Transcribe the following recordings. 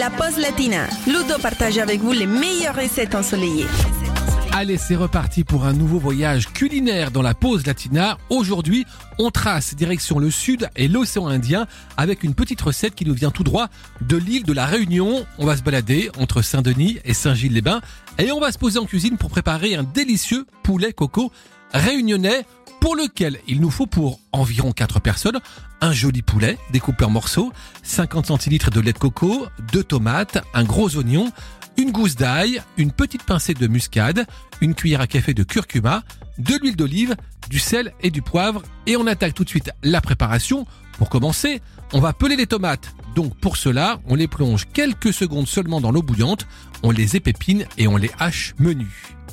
La pause latina. Ludo partage avec vous les meilleures recettes ensoleillées. Allez, c'est reparti pour un nouveau voyage culinaire dans la pause latina. Aujourd'hui, on trace direction le sud et l'océan Indien avec une petite recette qui nous vient tout droit de l'île de la Réunion. On va se balader entre Saint-Denis et Saint-Gilles-les-Bains et on va se poser en cuisine pour préparer un délicieux poulet coco réunionnais pour lequel il nous faut pour environ 4 personnes un joli poulet découpé en morceaux, 50 centilitres de lait de coco, 2 tomates, un gros oignon, une gousse d'ail, une petite pincée de muscade, une cuillère à café de curcuma, de l'huile d'olive, du sel et du poivre. Et on attaque tout de suite la préparation. Pour commencer, on va peler les tomates. Donc pour cela, on les plonge quelques secondes seulement dans l'eau bouillante, on les épépine et on les hache menus.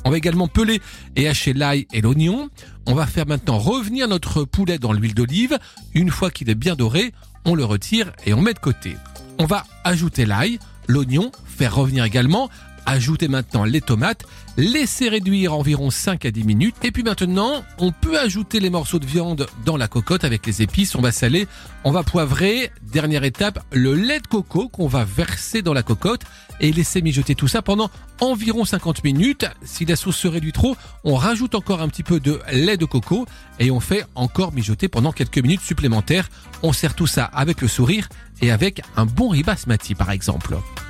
On va également peler et hacher l'ail et l'oignon. On va faire maintenant revenir notre poulet dans l'huile d'olive. Une fois qu'il est bien doré, on le retire et on met de côté. On va ajouter l'ail, l'oignon, faire revenir également, ajouter maintenant les tomates, laisser réduire environ 5 à 10 minutes et puis maintenant on peut ajouter les morceaux de viande dans la cocotte avec les épices, on va saler, on va poivrer, dernière étape, le lait de coco qu'on va verser dans la cocotte et laisser mijoter tout ça pendant environ 50 minutes. Si la sauce se réduit trop, on rajoute encore un petit peu de lait de coco et on fait encore mijoter pendant quelques minutes supplémentaires. On sert tout ça avec le sourire et avec un bon riz basmati par exemple.